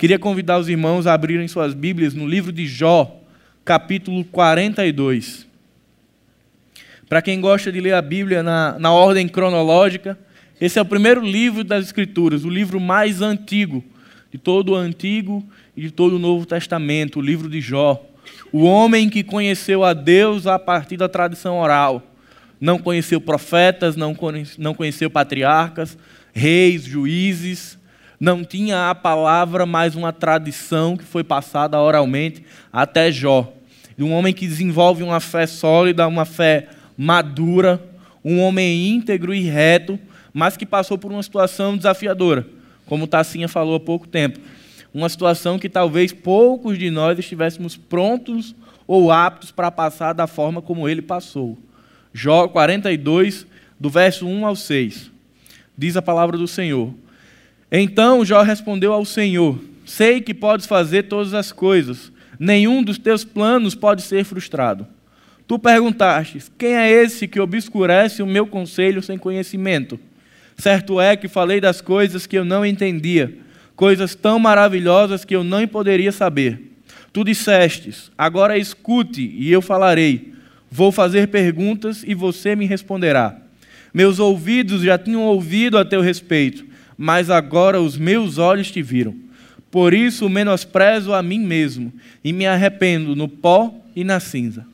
Queria convidar os irmãos a abrirem suas Bíblias no livro de Jó, capítulo 42. Para quem gosta de ler a Bíblia na, na ordem cronológica, esse é o primeiro livro das Escrituras, o livro mais antigo de todo o Antigo e de todo o Novo Testamento, o livro de Jó. O homem que conheceu a Deus a partir da tradição oral. Não conheceu profetas, não conheceu patriarcas, reis, juízes. Não tinha a palavra, mas uma tradição que foi passada oralmente até Jó. Um homem que desenvolve uma fé sólida, uma fé madura, um homem íntegro e reto, mas que passou por uma situação desafiadora, como Tassinha falou há pouco tempo. Uma situação que talvez poucos de nós estivéssemos prontos ou aptos para passar da forma como ele passou. Jó 42, do verso 1 ao 6. Diz a palavra do Senhor. Então Jó respondeu ao Senhor: Sei que podes fazer todas as coisas, nenhum dos teus planos pode ser frustrado. Tu perguntaste: Quem é esse que obscurece o meu conselho sem conhecimento? Certo é que falei das coisas que eu não entendia, coisas tão maravilhosas que eu não poderia saber. Tu dissestes: Agora escute e eu falarei. Vou fazer perguntas e você me responderá. Meus ouvidos já tinham ouvido a teu respeito, mas agora os meus olhos te viram. Por isso menosprezo a mim mesmo e me arrependo no pó e na cinza.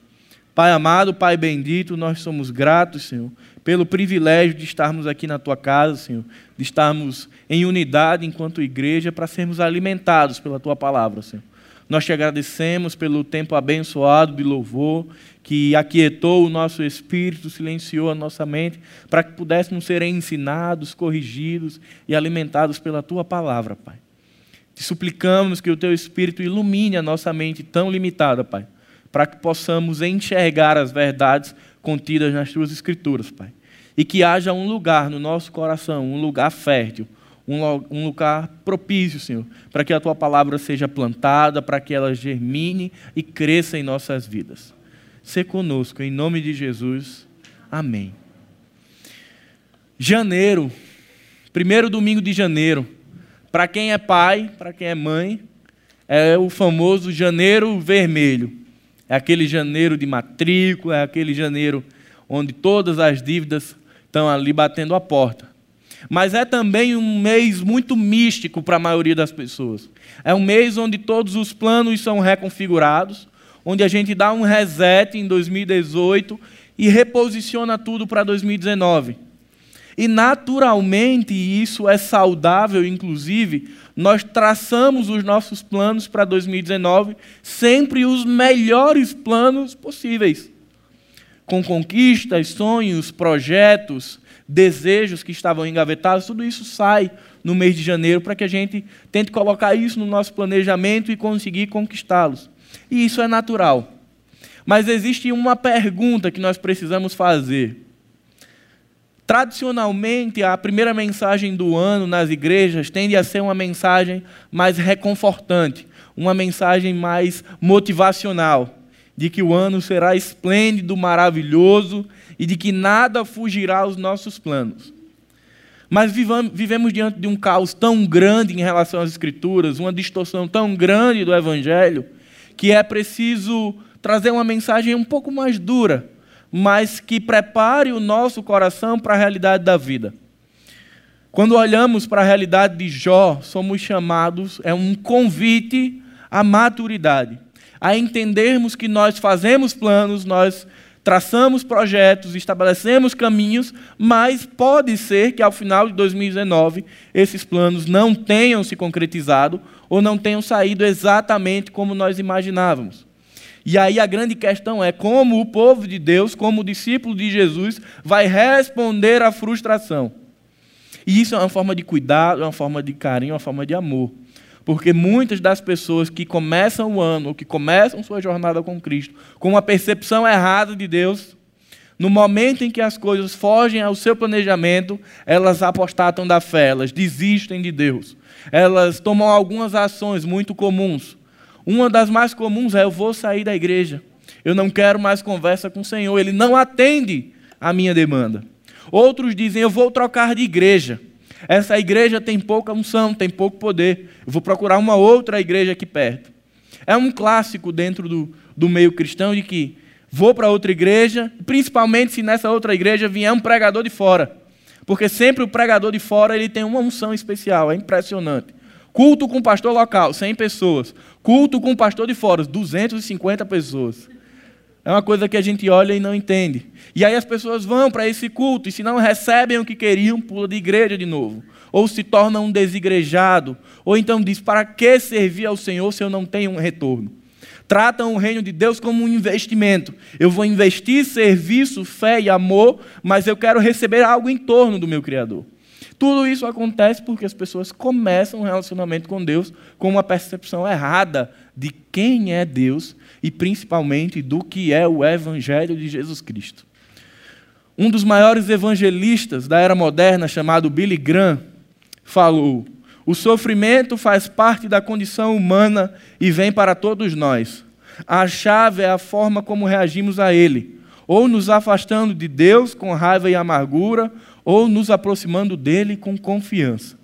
Pai amado, Pai bendito, nós somos gratos, Senhor, pelo privilégio de estarmos aqui na tua casa, Senhor, de estarmos em unidade enquanto igreja para sermos alimentados pela tua palavra, Senhor. Nós te agradecemos pelo tempo abençoado de louvor, que aquietou o nosso espírito, silenciou a nossa mente, para que pudéssemos ser ensinados, corrigidos e alimentados pela tua palavra, Pai. Te suplicamos que o teu espírito ilumine a nossa mente tão limitada, Pai para que possamos enxergar as verdades contidas nas tuas escrituras, Pai. E que haja um lugar no nosso coração, um lugar fértil, um lugar propício, Senhor, para que a tua palavra seja plantada, para que ela germine e cresça em nossas vidas. Se conosco, em nome de Jesus. Amém. Janeiro, primeiro domingo de janeiro. Para quem é pai, para quem é mãe, é o famoso janeiro vermelho. É aquele janeiro de matrícula, é aquele janeiro onde todas as dívidas estão ali batendo a porta. Mas é também um mês muito místico para a maioria das pessoas. É um mês onde todos os planos são reconfigurados, onde a gente dá um reset em 2018 e reposiciona tudo para 2019. E naturalmente isso é saudável, inclusive, nós traçamos os nossos planos para 2019, sempre os melhores planos possíveis. Com conquistas, sonhos, projetos, desejos que estavam engavetados, tudo isso sai no mês de janeiro para que a gente tente colocar isso no nosso planejamento e conseguir conquistá-los. E isso é natural. Mas existe uma pergunta que nós precisamos fazer. Tradicionalmente, a primeira mensagem do ano nas igrejas tende a ser uma mensagem mais reconfortante, uma mensagem mais motivacional, de que o ano será esplêndido, maravilhoso e de que nada fugirá aos nossos planos. Mas vivemos diante de um caos tão grande em relação às Escrituras, uma distorção tão grande do Evangelho, que é preciso trazer uma mensagem um pouco mais dura mas que prepare o nosso coração para a realidade da vida. Quando olhamos para a realidade de Jó, somos chamados, é um convite à maturidade, a entendermos que nós fazemos planos, nós traçamos projetos, estabelecemos caminhos, mas pode ser que ao final de 2019 esses planos não tenham se concretizado ou não tenham saído exatamente como nós imaginávamos. E aí a grande questão é como o povo de Deus, como o discípulo de Jesus, vai responder à frustração. E isso é uma forma de cuidado, é uma forma de carinho, é uma forma de amor. Porque muitas das pessoas que começam o ano, que começam sua jornada com Cristo, com uma percepção errada de Deus, no momento em que as coisas fogem ao seu planejamento, elas apostatam da fé, elas desistem de Deus. Elas tomam algumas ações muito comuns, uma das mais comuns é: eu vou sair da igreja. Eu não quero mais conversa com o Senhor. Ele não atende a minha demanda. Outros dizem: eu vou trocar de igreja. Essa igreja tem pouca unção, tem pouco poder. Eu vou procurar uma outra igreja aqui perto. É um clássico dentro do, do meio cristão de que vou para outra igreja, principalmente se nessa outra igreja vier um pregador de fora. Porque sempre o pregador de fora ele tem uma unção especial, é impressionante. Culto com pastor local, 100 pessoas. Culto com pastor de fora, 250 pessoas. É uma coisa que a gente olha e não entende. E aí as pessoas vão para esse culto e se não recebem o que queriam, pula de igreja de novo. Ou se torna um desigrejado. Ou então diz: para que servir ao Senhor se eu não tenho um retorno? Tratam o reino de Deus como um investimento. Eu vou investir serviço, fé e amor, mas eu quero receber algo em torno do meu Criador. Tudo isso acontece porque as pessoas começam um relacionamento com Deus com uma percepção errada de quem é Deus e principalmente do que é o Evangelho de Jesus Cristo. Um dos maiores evangelistas da era moderna, chamado Billy Graham, falou: O sofrimento faz parte da condição humana e vem para todos nós. A chave é a forma como reagimos a ele, ou nos afastando de Deus com raiva e amargura, ou nos aproximando dele com confiança.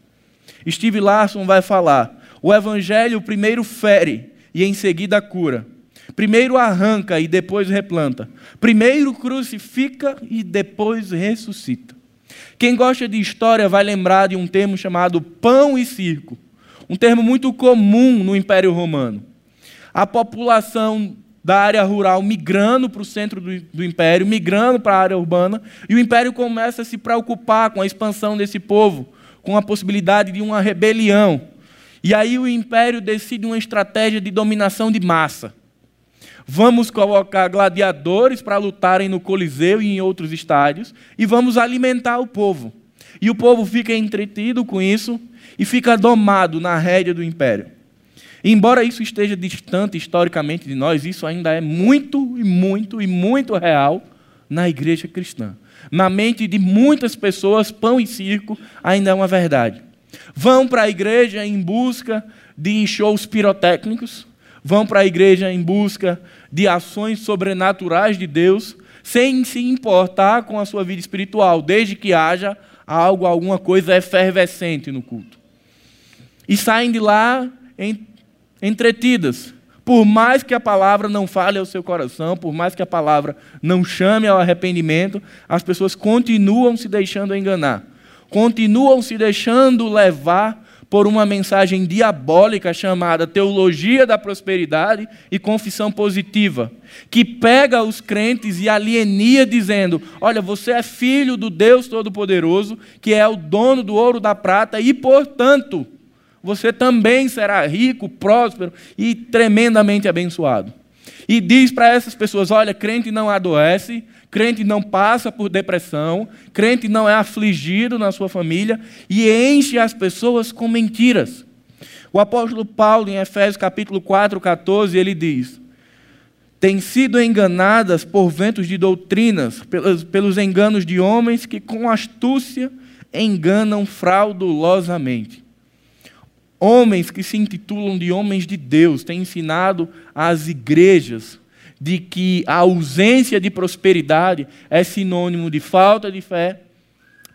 Steve Larson vai falar: o evangelho primeiro fere e em seguida cura. Primeiro arranca e depois replanta. Primeiro crucifica e depois ressuscita. Quem gosta de história vai lembrar de um termo chamado pão e circo, um termo muito comum no Império Romano. A população da área rural migrando para o centro do, do império, migrando para a área urbana, e o império começa a se preocupar com a expansão desse povo, com a possibilidade de uma rebelião. E aí o império decide uma estratégia de dominação de massa. Vamos colocar gladiadores para lutarem no Coliseu e em outros estádios, e vamos alimentar o povo. E o povo fica entretido com isso e fica domado na rédea do império. Embora isso esteja distante historicamente de nós, isso ainda é muito e muito e muito real na igreja cristã. Na mente de muitas pessoas, pão e circo ainda é uma verdade. Vão para a igreja em busca de shows pirotécnicos, vão para a igreja em busca de ações sobrenaturais de Deus, sem se importar com a sua vida espiritual, desde que haja algo, alguma coisa efervescente no culto. E saem de lá entretidas. Por mais que a palavra não fale ao seu coração, por mais que a palavra não chame ao arrependimento, as pessoas continuam se deixando enganar, continuam se deixando levar por uma mensagem diabólica chamada teologia da prosperidade e confissão positiva, que pega os crentes e alienia dizendo: "Olha, você é filho do Deus todo-poderoso, que é o dono do ouro da prata e, portanto, você também será rico, próspero e tremendamente abençoado. E diz para essas pessoas: olha, crente não adoece, crente não passa por depressão, crente não é afligido na sua família e enche as pessoas com mentiras. O apóstolo Paulo, em Efésios capítulo 4, 14, ele diz: têm sido enganadas por ventos de doutrinas, pelos, pelos enganos de homens que com astúcia enganam fraudulosamente. Homens que se intitulam de homens de Deus têm ensinado às igrejas de que a ausência de prosperidade é sinônimo de falta de fé,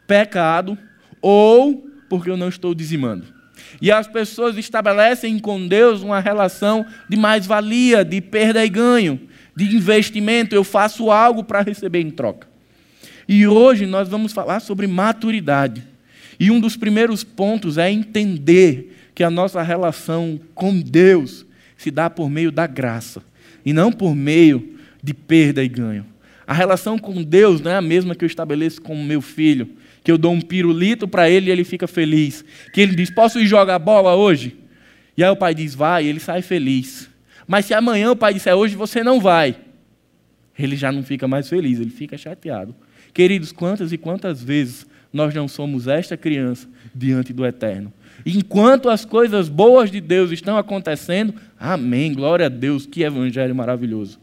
pecado ou porque eu não estou dizimando. E as pessoas estabelecem com Deus uma relação de mais-valia, de perda e ganho, de investimento. Eu faço algo para receber em troca. E hoje nós vamos falar sobre maturidade. E um dos primeiros pontos é entender que a nossa relação com Deus se dá por meio da graça e não por meio de perda e ganho. A relação com Deus não é a mesma que eu estabeleço com o meu filho, que eu dou um pirulito para ele e ele fica feliz. Que ele diz: Posso ir jogar bola hoje? E aí o pai diz: Vai, e ele sai feliz. Mas se amanhã o pai disser: Hoje você não vai, ele já não fica mais feliz, ele fica chateado. Queridos, quantas e quantas vezes nós não somos esta criança diante do eterno? Enquanto as coisas boas de Deus estão acontecendo, amém, glória a Deus, que evangelho maravilhoso.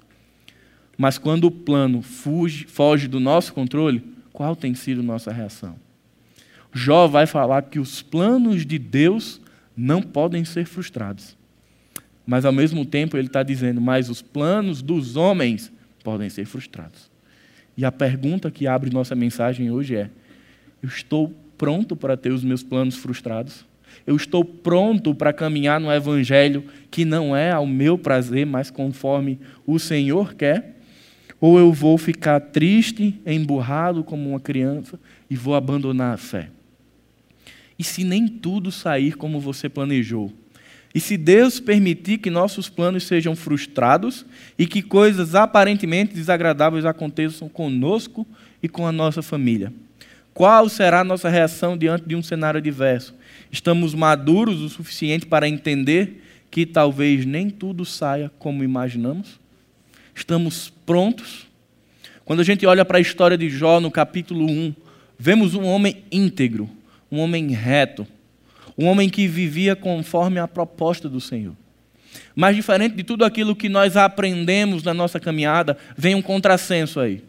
Mas quando o plano fuge, foge do nosso controle, qual tem sido nossa reação? Jó vai falar que os planos de Deus não podem ser frustrados. Mas ao mesmo tempo ele está dizendo, mas os planos dos homens podem ser frustrados. E a pergunta que abre nossa mensagem hoje é: eu estou pronto para ter os meus planos frustrados? Eu estou pronto para caminhar no evangelho que não é ao meu prazer, mas conforme o Senhor quer? Ou eu vou ficar triste, emburrado como uma criança e vou abandonar a fé? E se nem tudo sair como você planejou? E se Deus permitir que nossos planos sejam frustrados e que coisas aparentemente desagradáveis aconteçam conosco e com a nossa família? Qual será a nossa reação diante de um cenário adverso? Estamos maduros o suficiente para entender que talvez nem tudo saia como imaginamos? Estamos prontos? Quando a gente olha para a história de Jó no capítulo 1, vemos um homem íntegro, um homem reto, um homem que vivia conforme a proposta do Senhor. Mas diferente de tudo aquilo que nós aprendemos na nossa caminhada, vem um contrassenso aí.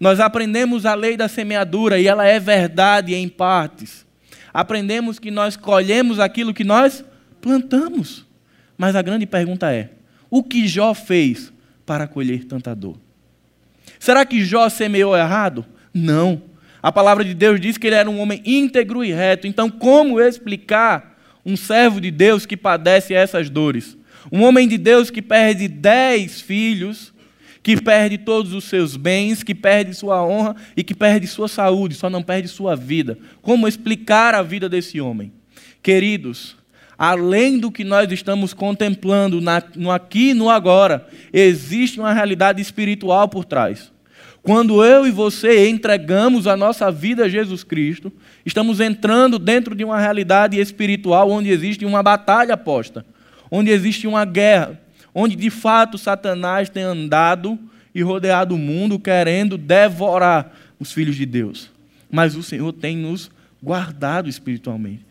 Nós aprendemos a lei da semeadura e ela é verdade em partes. Aprendemos que nós colhemos aquilo que nós plantamos. Mas a grande pergunta é: o que Jó fez para colher tanta dor? Será que Jó semeou errado? Não. A palavra de Deus diz que ele era um homem íntegro e reto. Então, como explicar um servo de Deus que padece essas dores? Um homem de Deus que perde dez filhos que perde todos os seus bens, que perde sua honra e que perde sua saúde, só não perde sua vida. Como explicar a vida desse homem? Queridos, além do que nós estamos contemplando no aqui e no agora, existe uma realidade espiritual por trás. Quando eu e você entregamos a nossa vida a Jesus Cristo, estamos entrando dentro de uma realidade espiritual onde existe uma batalha posta, onde existe uma guerra, onde de fato Satanás tem andado e rodeado o mundo querendo devorar os filhos de Deus. Mas o Senhor tem nos guardado espiritualmente.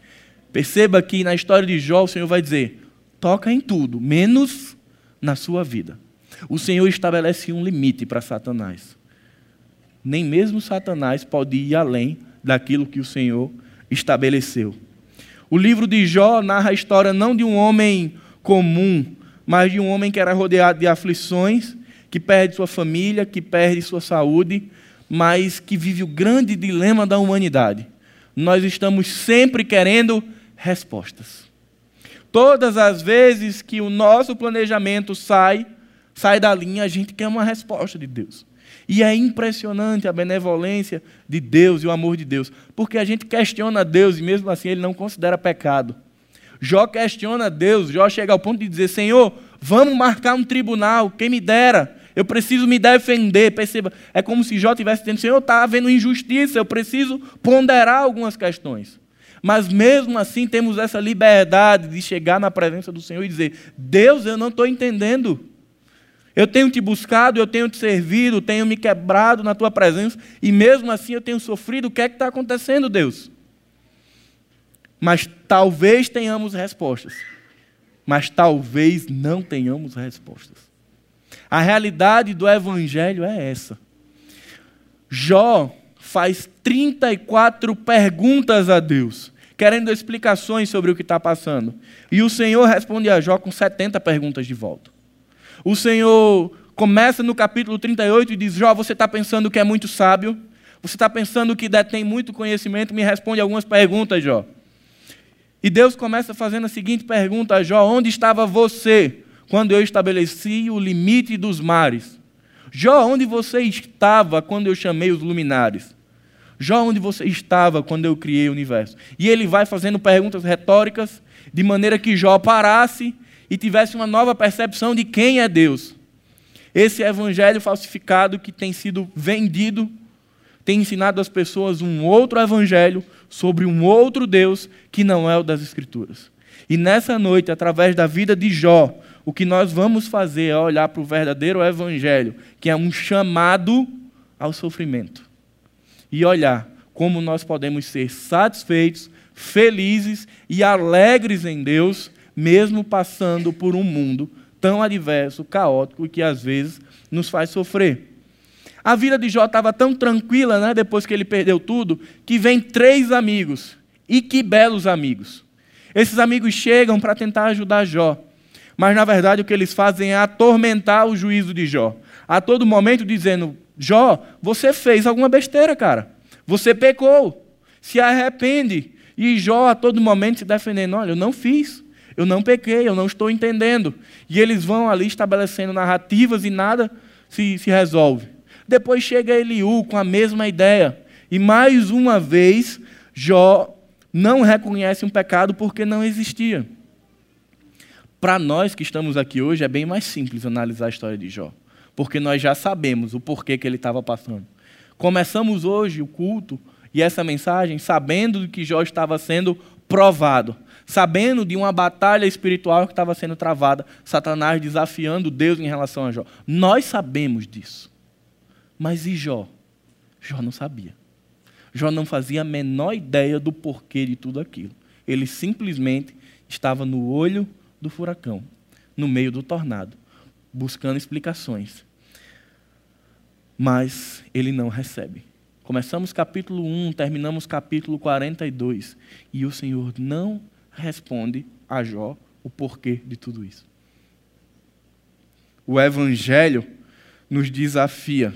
Perceba que na história de Jó o Senhor vai dizer: toca em tudo, menos na sua vida. O Senhor estabelece um limite para Satanás. Nem mesmo Satanás pode ir além daquilo que o Senhor estabeleceu. O livro de Jó narra a história não de um homem comum, mas de um homem que era rodeado de aflições, que perde sua família, que perde sua saúde, mas que vive o grande dilema da humanidade. Nós estamos sempre querendo respostas. Todas as vezes que o nosso planejamento sai, sai da linha, a gente quer uma resposta de Deus. E é impressionante a benevolência de Deus e o amor de Deus, porque a gente questiona Deus e mesmo assim ele não considera pecado. Jó questiona Deus, Jó chega ao ponto de dizer: Senhor, vamos marcar um tribunal, quem me dera, eu preciso me defender. Perceba, é como se Jó estivesse dizendo: Senhor, está havendo injustiça, eu preciso ponderar algumas questões. Mas mesmo assim temos essa liberdade de chegar na presença do Senhor e dizer: Deus, eu não estou entendendo. Eu tenho te buscado, eu tenho te servido, tenho me quebrado na tua presença, e mesmo assim eu tenho sofrido. O que é que está acontecendo, Deus? Mas talvez tenhamos respostas. Mas talvez não tenhamos respostas. A realidade do Evangelho é essa. Jó faz 34 perguntas a Deus, querendo explicações sobre o que está passando. E o Senhor responde a Jó com 70 perguntas de volta. O Senhor começa no capítulo 38 e diz: Jó, você está pensando que é muito sábio? Você está pensando que detém muito conhecimento? Me responde algumas perguntas, Jó. E Deus começa fazendo a seguinte pergunta a Jó: Onde estava você quando eu estabeleci o limite dos mares? Jó, onde você estava quando eu chamei os luminares? Jó, onde você estava quando eu criei o universo? E ele vai fazendo perguntas retóricas, de maneira que Jó parasse e tivesse uma nova percepção de quem é Deus. Esse evangelho falsificado que tem sido vendido tem ensinado às pessoas um outro evangelho sobre um outro Deus que não é o das Escrituras. E nessa noite, através da vida de Jó, o que nós vamos fazer é olhar para o verdadeiro Evangelho, que é um chamado ao sofrimento. E olhar como nós podemos ser satisfeitos, felizes e alegres em Deus, mesmo passando por um mundo tão adverso, caótico que às vezes nos faz sofrer. A vida de Jó estava tão tranquila, né, depois que ele perdeu tudo, que vem três amigos. E que belos amigos. Esses amigos chegam para tentar ajudar Jó. Mas na verdade o que eles fazem é atormentar o juízo de Jó. A todo momento dizendo: Jó, você fez alguma besteira, cara. Você pecou. se arrepende. E Jó a todo momento se defendendo: olha, eu não fiz, eu não pequei, eu não estou entendendo. E eles vão ali estabelecendo narrativas e nada se, se resolve. Depois chega Eliú com a mesma ideia. E mais uma vez, Jó não reconhece um pecado porque não existia. Para nós que estamos aqui hoje, é bem mais simples analisar a história de Jó, porque nós já sabemos o porquê que ele estava passando. Começamos hoje o culto e essa mensagem sabendo que Jó estava sendo provado, sabendo de uma batalha espiritual que estava sendo travada, Satanás desafiando Deus em relação a Jó. Nós sabemos disso. Mas e Jó? Jó não sabia. Jó não fazia a menor ideia do porquê de tudo aquilo. Ele simplesmente estava no olho do furacão, no meio do tornado, buscando explicações. Mas ele não recebe. Começamos capítulo 1, terminamos capítulo 42, e o Senhor não responde a Jó o porquê de tudo isso. O Evangelho nos desafia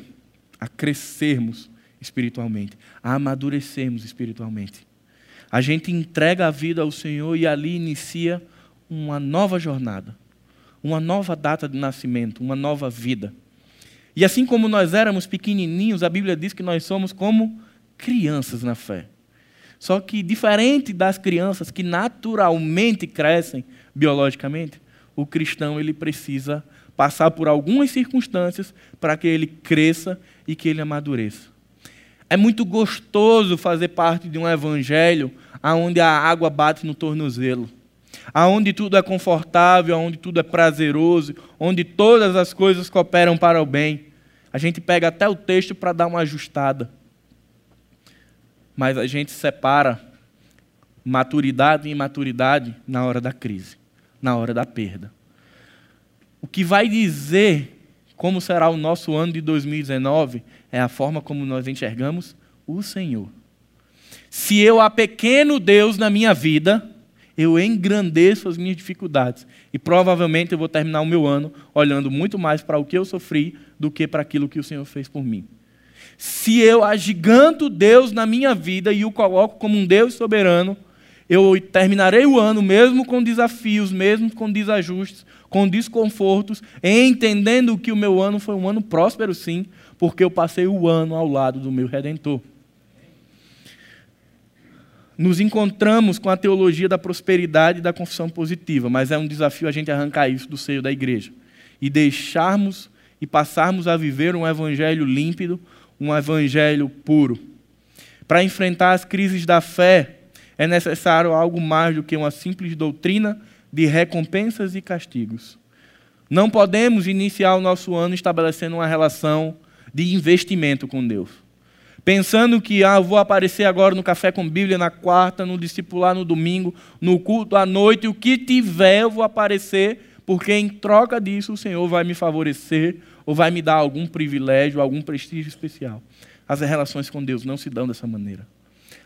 a crescermos espiritualmente, a amadurecermos espiritualmente. A gente entrega a vida ao Senhor e ali inicia uma nova jornada, uma nova data de nascimento, uma nova vida. E assim como nós éramos pequenininhos, a Bíblia diz que nós somos como crianças na fé. Só que diferente das crianças que naturalmente crescem biologicamente, o cristão ele precisa passar por algumas circunstâncias para que ele cresça e que ele amadureça. É muito gostoso fazer parte de um evangelho onde a água bate no tornozelo, onde tudo é confortável, onde tudo é prazeroso, onde todas as coisas cooperam para o bem. A gente pega até o texto para dar uma ajustada. Mas a gente separa maturidade e imaturidade na hora da crise, na hora da perda. O que vai dizer como será o nosso ano de 2019 é a forma como nós enxergamos o Senhor. Se eu há pequeno Deus na minha vida, eu engrandeço as minhas dificuldades. E provavelmente eu vou terminar o meu ano olhando muito mais para o que eu sofri do que para aquilo que o Senhor fez por mim. Se eu agiganto Deus na minha vida e o coloco como um Deus soberano, eu terminarei o ano mesmo com desafios, mesmo com desajustes, com desconfortos, entendendo que o meu ano foi um ano próspero, sim, porque eu passei o ano ao lado do meu redentor. Nos encontramos com a teologia da prosperidade e da confissão positiva, mas é um desafio a gente arrancar isso do seio da igreja e deixarmos e passarmos a viver um evangelho límpido, um evangelho puro. Para enfrentar as crises da fé, é necessário algo mais do que uma simples doutrina de recompensas e castigos. Não podemos iniciar o nosso ano estabelecendo uma relação de investimento com Deus. Pensando que ah, vou aparecer agora no café com Bíblia na quarta, no discipular no domingo, no culto à noite, o que tiver eu vou aparecer, porque em troca disso o Senhor vai me favorecer ou vai me dar algum privilégio, algum prestígio especial. As relações com Deus não se dão dessa maneira.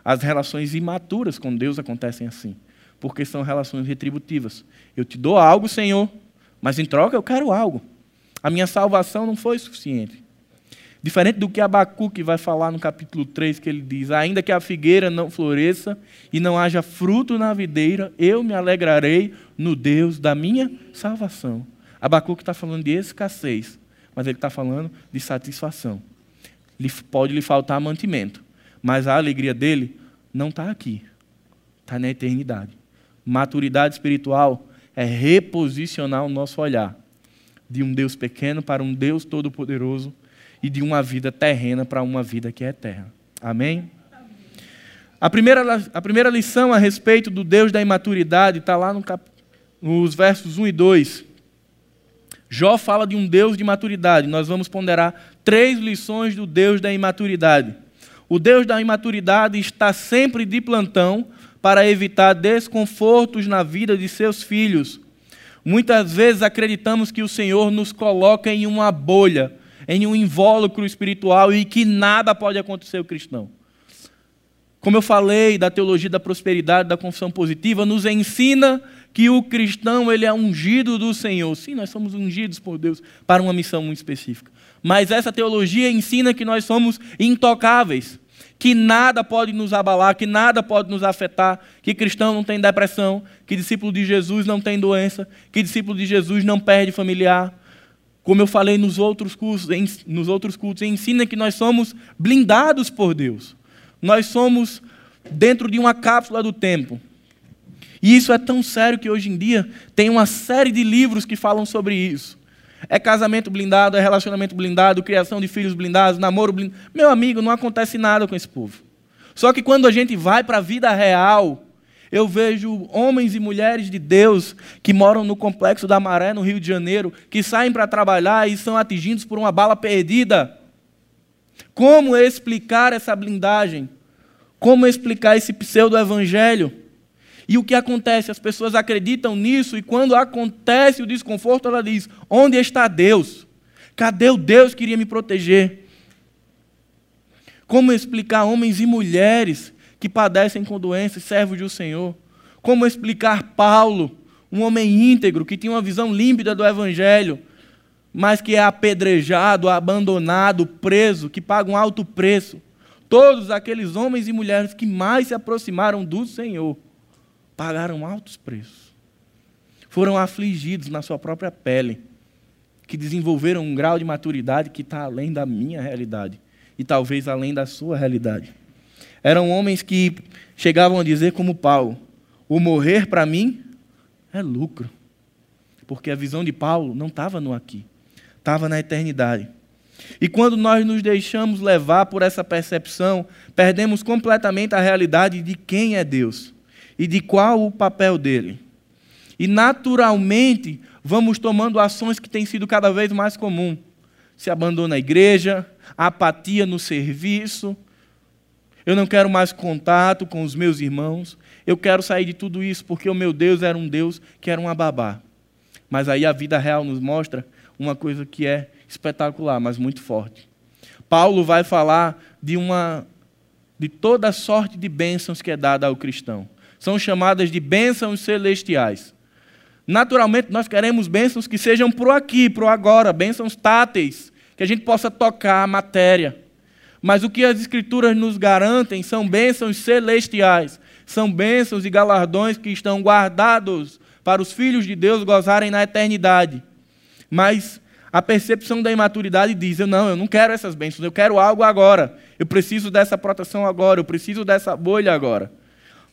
As relações imaturas com Deus acontecem assim porque são relações retributivas. Eu te dou algo, Senhor, mas em troca eu quero algo. A minha salvação não foi suficiente. Diferente do que Abacuque vai falar no capítulo 3, que ele diz: Ainda que a figueira não floresça e não haja fruto na videira, eu me alegrarei no Deus da minha salvação. Abacuque está falando de escassez, mas ele está falando de satisfação. Pode lhe faltar mantimento, mas a alegria dele não está aqui, está na eternidade. Maturidade espiritual é reposicionar o nosso olhar de um Deus pequeno para um Deus todo-poderoso e de uma vida terrena para uma vida que é eterna. Amém? A primeira, a primeira lição a respeito do Deus da imaturidade está lá no cap, nos versos 1 e 2. Jó fala de um Deus de maturidade. Nós vamos ponderar três lições do Deus da imaturidade. O Deus da imaturidade está sempre de plantão para evitar desconfortos na vida de seus filhos. Muitas vezes acreditamos que o Senhor nos coloca em uma bolha, em um invólucro espiritual e que nada pode acontecer ao cristão. Como eu falei da teologia da prosperidade, da confissão positiva, nos ensina que o cristão ele é ungido do Senhor. Sim, nós somos ungidos por Deus para uma missão muito específica. Mas essa teologia ensina que nós somos intocáveis que nada pode nos abalar, que nada pode nos afetar, que cristão não tem depressão, que discípulo de Jesus não tem doença, que discípulo de Jesus não perde familiar. Como eu falei nos outros cursos, nos outros cultos, ensina que nós somos blindados por Deus. Nós somos dentro de uma cápsula do tempo. E isso é tão sério que hoje em dia tem uma série de livros que falam sobre isso. É casamento blindado, é relacionamento blindado, criação de filhos blindados, namoro blindado. Meu amigo, não acontece nada com esse povo. Só que quando a gente vai para a vida real, eu vejo homens e mulheres de Deus que moram no complexo da Maré, no Rio de Janeiro, que saem para trabalhar e são atingidos por uma bala perdida. Como explicar essa blindagem? Como explicar esse pseudo-evangelho? E o que acontece? As pessoas acreditam nisso e quando acontece o desconforto, ela diz: Onde está Deus? Cadê o Deus que iria me proteger? Como explicar homens e mulheres que padecem com doenças, servos do Senhor? Como explicar Paulo, um homem íntegro que tinha uma visão límpida do Evangelho, mas que é apedrejado, abandonado, preso, que paga um alto preço? Todos aqueles homens e mulheres que mais se aproximaram do Senhor pagaram altos preços. Foram afligidos na sua própria pele, que desenvolveram um grau de maturidade que está além da minha realidade e talvez além da sua realidade. Eram homens que chegavam a dizer, como Paulo: o morrer para mim é lucro. Porque a visão de Paulo não estava no aqui, estava na eternidade. E quando nós nos deixamos levar por essa percepção, perdemos completamente a realidade de quem é Deus e de qual o papel dele. E naturalmente vamos tomando ações que têm sido cada vez mais comum. Se abandona a igreja, apatia no serviço. Eu não quero mais contato com os meus irmãos. Eu quero sair de tudo isso porque o meu Deus era um Deus que era uma babá. Mas aí a vida real nos mostra uma coisa que é espetacular, mas muito forte. Paulo vai falar de uma de toda sorte de bênçãos que é dada ao cristão são chamadas de bênçãos celestiais. Naturalmente, nós queremos bênçãos que sejam para o aqui, para o agora, bênçãos táteis, que a gente possa tocar a matéria. Mas o que as Escrituras nos garantem são bênçãos celestiais, são bênçãos e galardões que estão guardados para os filhos de Deus gozarem na eternidade. Mas a percepção da imaturidade diz: eu não, eu não quero essas bênçãos, eu quero algo agora. Eu preciso dessa proteção agora, eu preciso dessa bolha agora.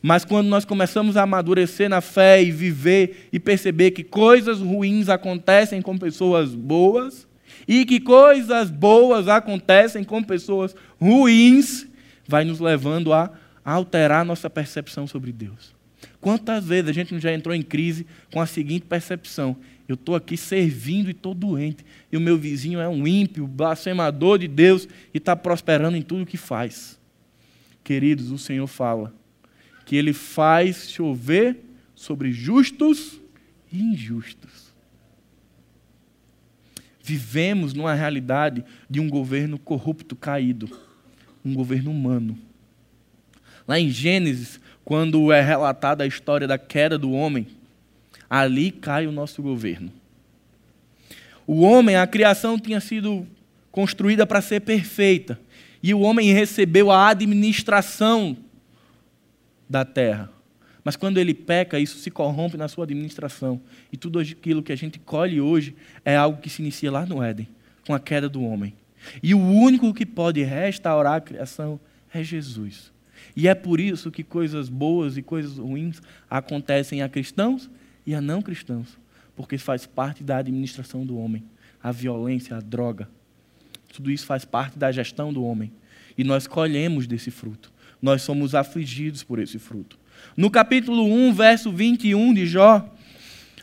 Mas quando nós começamos a amadurecer na fé e viver e perceber que coisas ruins acontecem com pessoas boas e que coisas boas acontecem com pessoas ruins, vai nos levando a alterar nossa percepção sobre Deus. Quantas vezes a gente já entrou em crise com a seguinte percepção: eu estou aqui servindo e estou doente, e o meu vizinho é um ímpio, blasfemador de Deus e está prosperando em tudo que faz. Queridos, o Senhor fala que ele faz chover sobre justos e injustos. Vivemos numa realidade de um governo corrupto caído, um governo humano. Lá em Gênesis, quando é relatada a história da queda do homem, ali cai o nosso governo. O homem, a criação tinha sido construída para ser perfeita, e o homem recebeu a administração da terra. Mas quando ele peca, isso se corrompe na sua administração. E tudo aquilo que a gente colhe hoje é algo que se inicia lá no Éden, com a queda do homem. E o único que pode restaurar a criação é Jesus. E é por isso que coisas boas e coisas ruins acontecem a cristãos e a não cristãos, porque faz parte da administração do homem. A violência, a droga, tudo isso faz parte da gestão do homem. E nós colhemos desse fruto nós somos afligidos por esse fruto. No capítulo 1, verso 21 de Jó,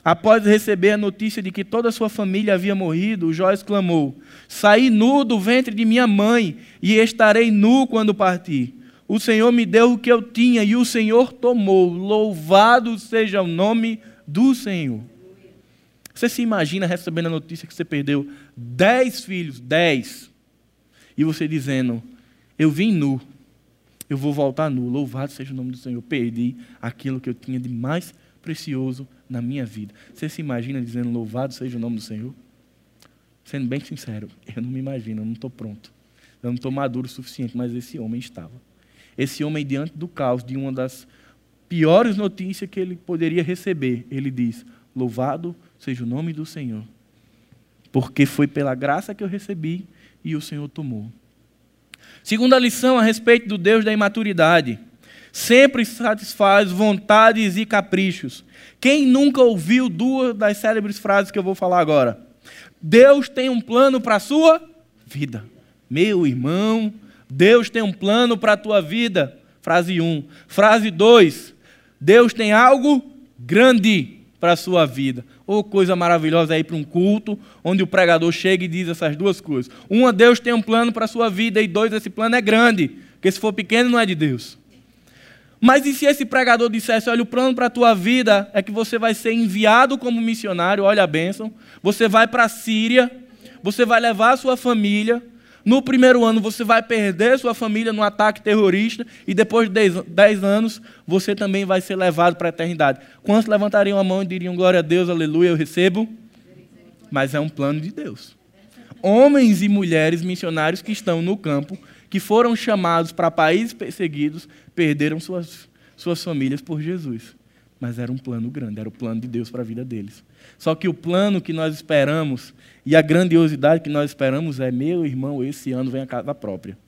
após receber a notícia de que toda a sua família havia morrido, Jó exclamou: Saí nu do ventre de minha mãe e estarei nu quando partir. O Senhor me deu o que eu tinha e o Senhor tomou. Louvado seja o nome do Senhor. Você se imagina recebendo a notícia que você perdeu dez filhos, dez, e você dizendo: Eu vim nu, eu vou voltar nu. Louvado seja o nome do Senhor. Perdi aquilo que eu tinha de mais precioso na minha vida. Você se imagina dizendo louvado seja o nome do Senhor? Sendo bem sincero, eu não me imagino, eu não estou pronto. Eu não estou maduro o suficiente, mas esse homem estava. esse homem, diante do caos, de uma das piores notícias que ele poderia receber, ele diz: Louvado seja o nome do Senhor, porque foi pela graça que eu recebi e o Senhor tomou. Segunda lição a respeito do Deus da imaturidade. Sempre satisfaz vontades e caprichos. Quem nunca ouviu duas das célebres frases que eu vou falar agora? Deus tem um plano para a sua vida. Meu irmão, Deus tem um plano para a tua vida. Frase 1. Um. Frase 2. Deus tem algo grande para a sua vida. Ou oh, coisa maravilhosa aí para um culto, onde o pregador chega e diz essas duas coisas. Uma, Deus tem um plano para a sua vida, e dois, esse plano é grande, porque se for pequeno não é de Deus. Mas e se esse pregador dissesse: olha, o plano para a tua vida é que você vai ser enviado como missionário, olha a bênção, você vai para a Síria, você vai levar a sua família. No primeiro ano você vai perder sua família num ataque terrorista e depois de 10 anos você também vai ser levado para a eternidade. Quantos levantariam a mão e diriam glória a Deus, aleluia, eu recebo? Mas é um plano de Deus. Homens e mulheres missionários que estão no campo que foram chamados para países perseguidos perderam suas, suas famílias por Jesus. Mas era um plano grande, era o plano de Deus para a vida deles. Só que o plano que nós esperamos e a grandiosidade que nós esperamos é: meu irmão, esse ano vem a casa própria.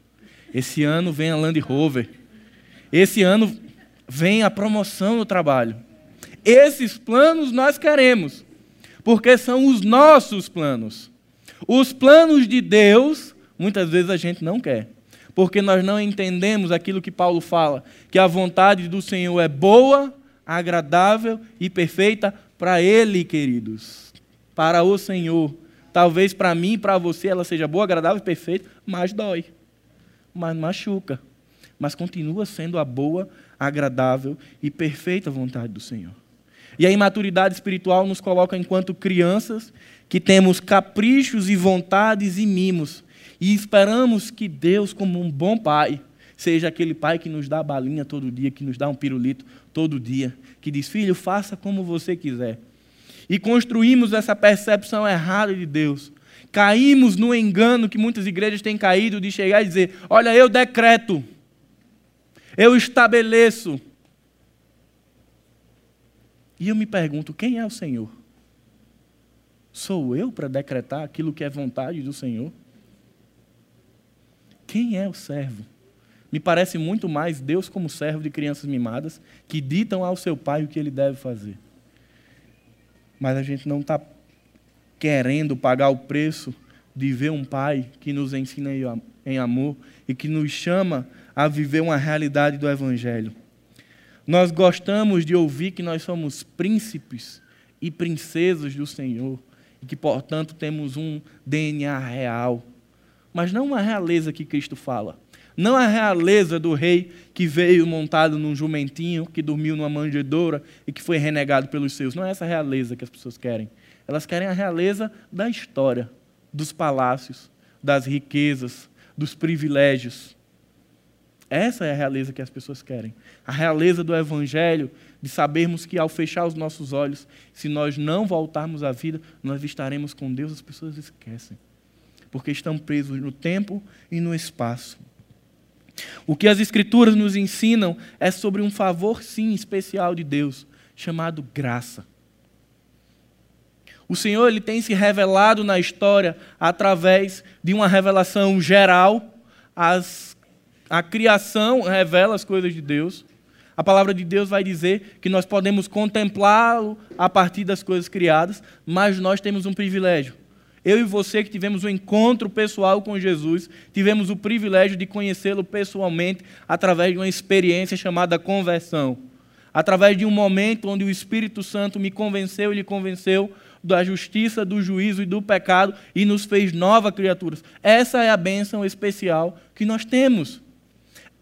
Esse ano vem a Land Rover. Esse ano vem a promoção no trabalho. Esses planos nós queremos, porque são os nossos planos. Os planos de Deus, muitas vezes a gente não quer porque nós não entendemos aquilo que Paulo fala, que a vontade do Senhor é boa, agradável e perfeita para Ele, queridos. Para o Senhor. Talvez para mim e para você ela seja boa, agradável e perfeita, mas dói, mas machuca. Mas continua sendo a boa, agradável e perfeita vontade do Senhor. E a imaturidade espiritual nos coloca enquanto crianças que temos caprichos e vontades e mimos e esperamos que Deus, como um bom pai, seja aquele pai que nos dá balinha todo dia, que nos dá um pirulito todo dia, que diz: Filho, faça como você quiser. E construímos essa percepção errada de Deus. Caímos no engano que muitas igrejas têm caído de chegar e dizer: Olha, eu decreto, eu estabeleço. E eu me pergunto: quem é o Senhor? Sou eu para decretar aquilo que é vontade do Senhor? Quem é o servo? Me parece muito mais Deus como servo de crianças mimadas que ditam ao seu pai o que ele deve fazer. Mas a gente não está querendo pagar o preço de ver um pai que nos ensina em amor e que nos chama a viver uma realidade do Evangelho. Nós gostamos de ouvir que nós somos príncipes e princesas do Senhor e que, portanto, temos um DNA real mas não uma realeza que Cristo fala. Não a realeza do rei que veio montado num jumentinho, que dormiu numa manjedoura e que foi renegado pelos seus. Não é essa realeza que as pessoas querem. Elas querem a realeza da história, dos palácios, das riquezas, dos privilégios. Essa é a realeza que as pessoas querem. A realeza do Evangelho, de sabermos que ao fechar os nossos olhos, se nós não voltarmos à vida, nós estaremos com Deus, as pessoas esquecem porque estão presos no tempo e no espaço. O que as Escrituras nos ensinam é sobre um favor, sim, especial de Deus, chamado graça. O Senhor ele tem se revelado na história através de uma revelação geral. As, a criação revela as coisas de Deus. A palavra de Deus vai dizer que nós podemos contemplá-lo a partir das coisas criadas, mas nós temos um privilégio eu e você que tivemos um encontro pessoal com Jesus, tivemos o privilégio de conhecê-lo pessoalmente através de uma experiência chamada conversão. Através de um momento onde o Espírito Santo me convenceu e lhe convenceu da justiça, do juízo e do pecado e nos fez novas criaturas. Essa é a bênção especial que nós temos.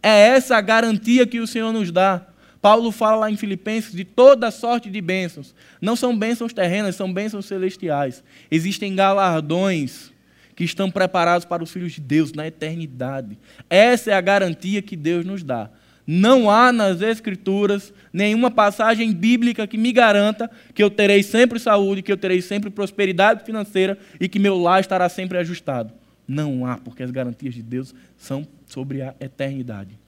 É essa a garantia que o Senhor nos dá. Paulo fala lá em Filipenses de toda sorte de bênçãos. Não são bênçãos terrenas, são bênçãos celestiais. Existem galardões que estão preparados para os filhos de Deus na eternidade. Essa é a garantia que Deus nos dá. Não há nas Escrituras nenhuma passagem bíblica que me garanta que eu terei sempre saúde, que eu terei sempre prosperidade financeira e que meu lar estará sempre ajustado. Não há, porque as garantias de Deus são sobre a eternidade.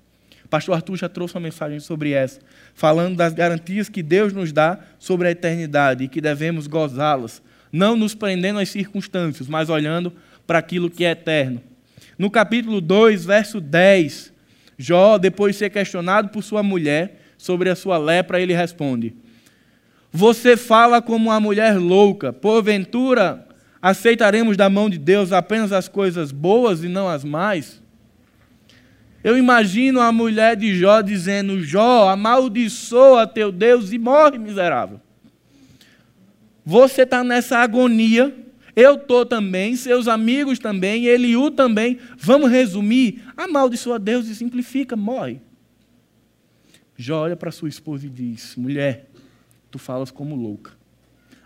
Pastor Arthur já trouxe uma mensagem sobre essa, falando das garantias que Deus nos dá sobre a eternidade e que devemos gozá-las, não nos prendendo às circunstâncias, mas olhando para aquilo que é eterno. No capítulo 2, verso 10, Jó, depois de ser questionado por sua mulher sobre a sua lepra, ele responde: Você fala como uma mulher louca, porventura aceitaremos da mão de Deus apenas as coisas boas e não as más? Eu imagino a mulher de Jó dizendo: Jó, amaldiçoa teu Deus e morre, miserável. Você está nessa agonia, eu estou também, seus amigos também, Eliú também. Vamos resumir: amaldiçoa Deus e simplifica, morre. Jó olha para sua esposa e diz: Mulher, tu falas como louca.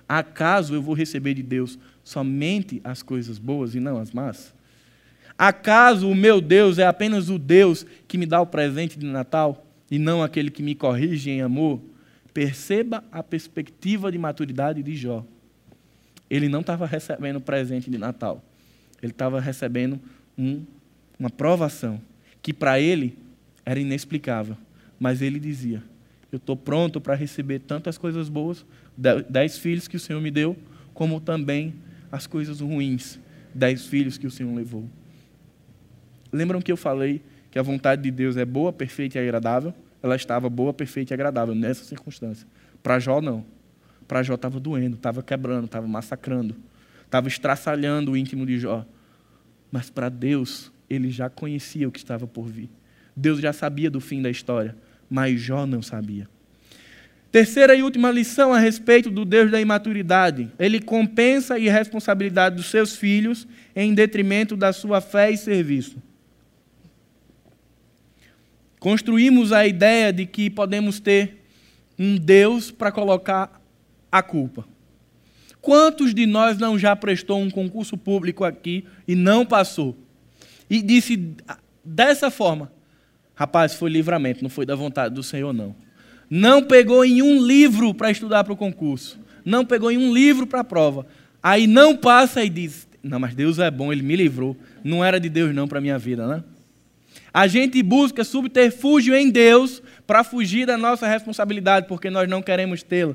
Acaso eu vou receber de Deus somente as coisas boas e não as más? Acaso o meu Deus é apenas o Deus que me dá o presente de Natal e não aquele que me corrige em amor? Perceba a perspectiva de maturidade de Jó. Ele não estava recebendo o presente de Natal. Ele estava recebendo um, uma provação que para ele era inexplicável. Mas ele dizia: Eu estou pronto para receber tanto as coisas boas, dez filhos que o Senhor me deu, como também as coisas ruins, dez filhos que o Senhor levou. Lembram que eu falei que a vontade de Deus é boa, perfeita e agradável? Ela estava boa, perfeita e agradável nessa circunstância. Para Jó, não. Para Jó estava doendo, estava quebrando, estava massacrando, estava estraçalhando o íntimo de Jó. Mas para Deus, ele já conhecia o que estava por vir. Deus já sabia do fim da história, mas Jó não sabia. Terceira e última lição a respeito do Deus da imaturidade. Ele compensa a irresponsabilidade dos seus filhos em detrimento da sua fé e serviço. Construímos a ideia de que podemos ter um Deus para colocar a culpa. Quantos de nós não já prestou um concurso público aqui e não passou? E disse dessa forma: rapaz, foi livramento, não foi da vontade do Senhor, não não pegou em um livro para estudar para o concurso, não pegou em um livro para a prova. Aí não passa e diz: Não, mas Deus é bom, Ele me livrou. Não era de Deus, não, para a minha vida, né? A gente busca subterfúgio em Deus para fugir da nossa responsabilidade, porque nós não queremos tê-la.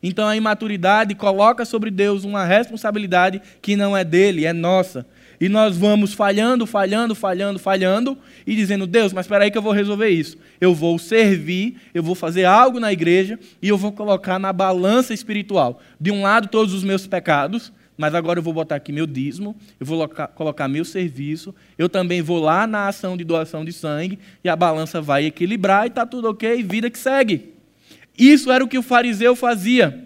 Então a imaturidade coloca sobre Deus uma responsabilidade que não é dele, é nossa. E nós vamos falhando, falhando, falhando, falhando e dizendo: Deus, mas espera aí que eu vou resolver isso. Eu vou servir, eu vou fazer algo na igreja e eu vou colocar na balança espiritual. De um lado, todos os meus pecados, mas agora eu vou botar aqui meu dízimo, eu vou colocar meu serviço, eu também vou lá na ação de doação de sangue e a balança vai equilibrar e está tudo ok, vida que segue. Isso era o que o fariseu fazia.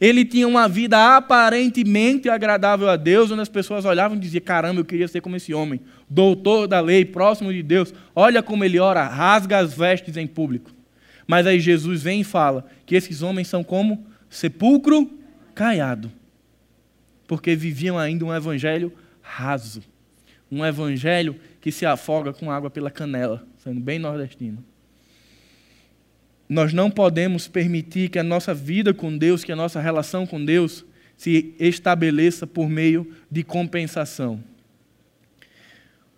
Ele tinha uma vida aparentemente agradável a Deus, onde as pessoas olhavam e diziam: caramba, eu queria ser como esse homem, doutor da lei, próximo de Deus. Olha como ele ora, rasga as vestes em público. Mas aí Jesus vem e fala que esses homens são como sepulcro caiado, porque viviam ainda um evangelho raso, um evangelho que se afoga com água pela canela, sendo bem nordestino. Nós não podemos permitir que a nossa vida com Deus, que a nossa relação com Deus se estabeleça por meio de compensação.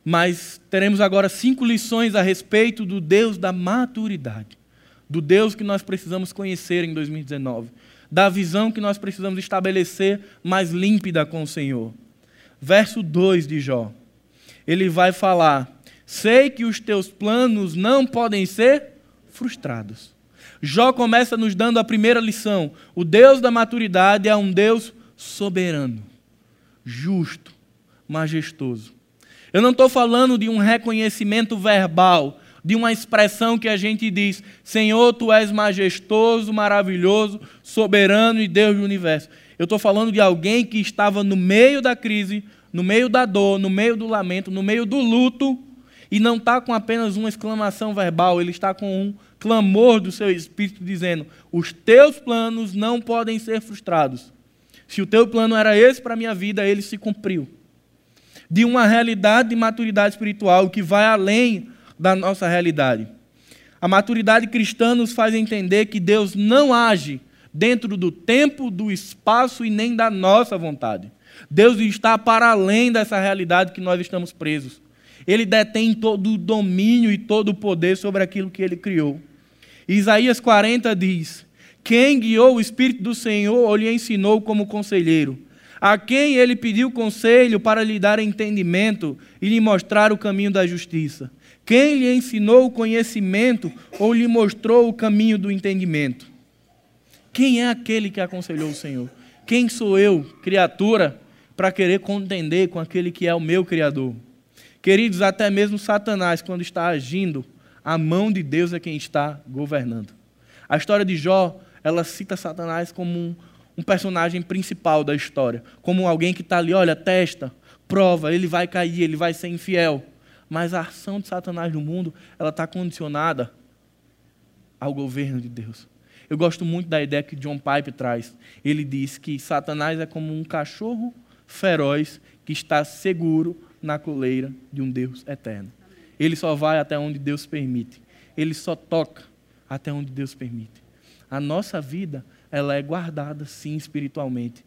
Mas teremos agora cinco lições a respeito do Deus da maturidade, do Deus que nós precisamos conhecer em 2019, da visão que nós precisamos estabelecer mais límpida com o Senhor. Verso 2 de Jó. Ele vai falar: Sei que os teus planos não podem ser frustrados. Jó começa nos dando a primeira lição. O Deus da maturidade é um Deus soberano, justo, majestoso. Eu não estou falando de um reconhecimento verbal, de uma expressão que a gente diz: Senhor, tu és majestoso, maravilhoso, soberano e Deus do universo. Eu estou falando de alguém que estava no meio da crise, no meio da dor, no meio do lamento, no meio do luto, e não está com apenas uma exclamação verbal, ele está com um clamor do seu espírito, dizendo: Os teus planos não podem ser frustrados. Se o teu plano era esse para a minha vida, ele se cumpriu. De uma realidade de maturidade espiritual que vai além da nossa realidade. A maturidade cristã nos faz entender que Deus não age dentro do tempo, do espaço e nem da nossa vontade. Deus está para além dessa realidade que nós estamos presos. Ele detém todo o domínio e todo o poder sobre aquilo que ele criou. Isaías 40 diz: Quem guiou o Espírito do Senhor ou lhe ensinou como conselheiro? A quem ele pediu conselho para lhe dar entendimento e lhe mostrar o caminho da justiça? Quem lhe ensinou o conhecimento ou lhe mostrou o caminho do entendimento? Quem é aquele que aconselhou o Senhor? Quem sou eu, criatura, para querer contender com aquele que é o meu Criador? Queridos, até mesmo Satanás, quando está agindo, a mão de Deus é quem está governando. A história de Jó, ela cita Satanás como um, um personagem principal da história, como alguém que está ali, olha, testa, prova, ele vai cair, ele vai ser infiel. Mas a ação de Satanás no mundo, ela está condicionada ao governo de Deus. Eu gosto muito da ideia que John Pipe traz. Ele diz que Satanás é como um cachorro feroz que está seguro na coleira de um Deus eterno. Ele só vai até onde Deus permite. Ele só toca até onde Deus permite. A nossa vida, ela é guardada sim espiritualmente.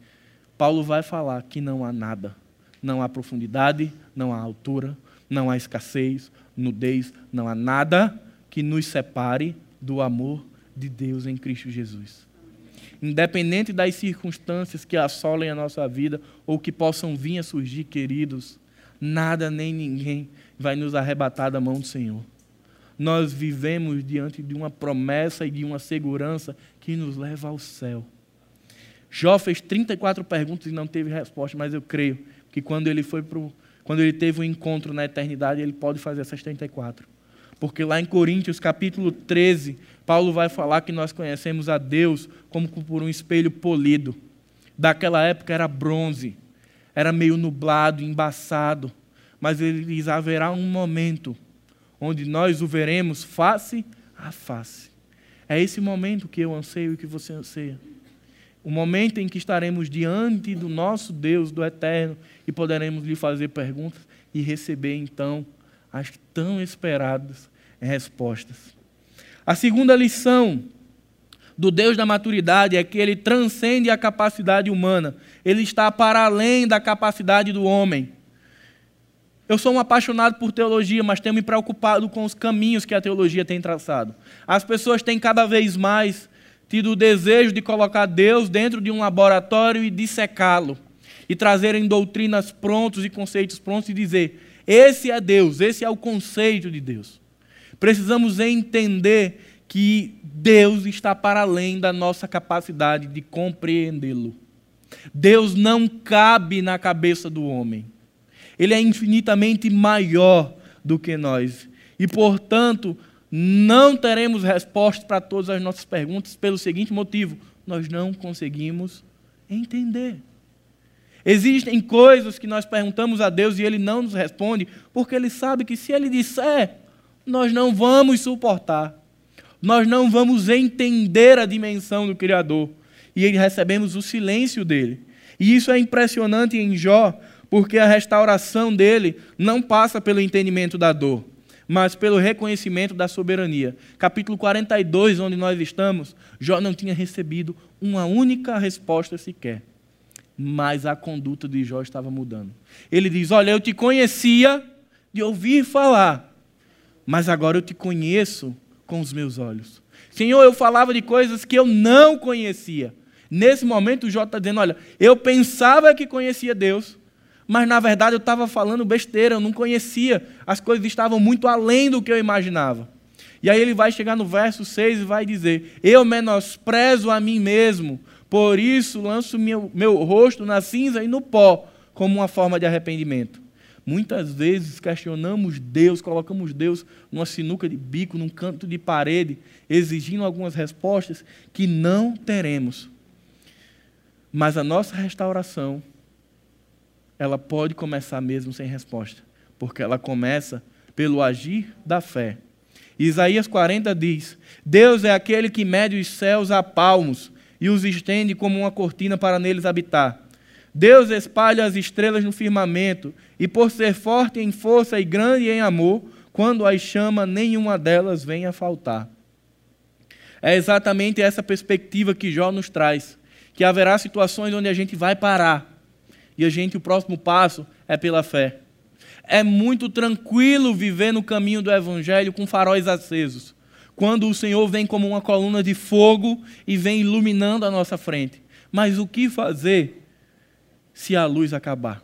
Paulo vai falar que não há nada. Não há profundidade, não há altura, não há escassez, nudez, não há nada que nos separe do amor de Deus em Cristo Jesus. Independente das circunstâncias que assolem a nossa vida ou que possam vir a surgir, queridos, nada nem ninguém vai nos arrebatar da mão do Senhor. Nós vivemos diante de uma promessa e de uma segurança que nos leva ao céu. Jó fez 34 perguntas e não teve resposta, mas eu creio que quando ele foi pro, quando ele teve um encontro na eternidade, ele pode fazer essas 34. Porque lá em Coríntios, capítulo 13, Paulo vai falar que nós conhecemos a Deus como por um espelho polido. Daquela época era bronze, era meio nublado, embaçado, mas ele diz: haverá um momento onde nós o veremos face a face. É esse momento que eu anseio e que você anseia. O momento em que estaremos diante do nosso Deus, do Eterno, e poderemos lhe fazer perguntas e receber então as tão esperadas respostas. A segunda lição do Deus da maturidade é que ele transcende a capacidade humana. Ele está para além da capacidade do homem. Eu sou um apaixonado por teologia, mas tenho me preocupado com os caminhos que a teologia tem traçado. As pessoas têm cada vez mais tido o desejo de colocar Deus dentro de um laboratório e dissecá-lo, e trazerem doutrinas prontos e conceitos prontos e dizer: esse é Deus, esse é o conceito de Deus. Precisamos entender que Deus está para além da nossa capacidade de compreendê-lo. Deus não cabe na cabeça do homem. Ele é infinitamente maior do que nós. E, portanto, não teremos respostas para todas as nossas perguntas pelo seguinte motivo: nós não conseguimos entender. Existem coisas que nós perguntamos a Deus e Ele não nos responde, porque Ele sabe que se Ele disser, nós não vamos suportar. Nós não vamos entender a dimensão do Criador. E recebemos o silêncio dele. E isso é impressionante em Jó, porque a restauração dele não passa pelo entendimento da dor, mas pelo reconhecimento da soberania. Capítulo 42, onde nós estamos, Jó não tinha recebido uma única resposta sequer mas a conduta de Jó estava mudando. Ele diz: Olha, eu te conhecia de ouvir falar, mas agora eu te conheço com os meus olhos. Senhor, eu falava de coisas que eu não conhecia. Nesse momento, Jó está dizendo: Olha, eu pensava que conhecia Deus, mas na verdade eu estava falando besteira, eu não conhecia. As coisas estavam muito além do que eu imaginava. E aí ele vai chegar no verso 6 e vai dizer: Eu menosprezo a mim mesmo por isso lanço meu, meu rosto na cinza e no pó, como uma forma de arrependimento. Muitas vezes questionamos Deus, colocamos Deus numa sinuca de bico, num canto de parede, exigindo algumas respostas que não teremos. Mas a nossa restauração, ela pode começar mesmo sem resposta, porque ela começa pelo agir da fé. Isaías 40 diz: Deus é aquele que mede os céus a palmos e os estende como uma cortina para neles habitar. Deus espalha as estrelas no firmamento, e por ser forte em força e grande em amor, quando as chama, nenhuma delas vem a faltar. É exatamente essa perspectiva que Jó nos traz, que haverá situações onde a gente vai parar, e a gente, o próximo passo é pela fé. é muito tranquilo viver no caminho do Evangelho com faróis acesos. Quando o Senhor vem como uma coluna de fogo e vem iluminando a nossa frente. Mas o que fazer se a luz acabar?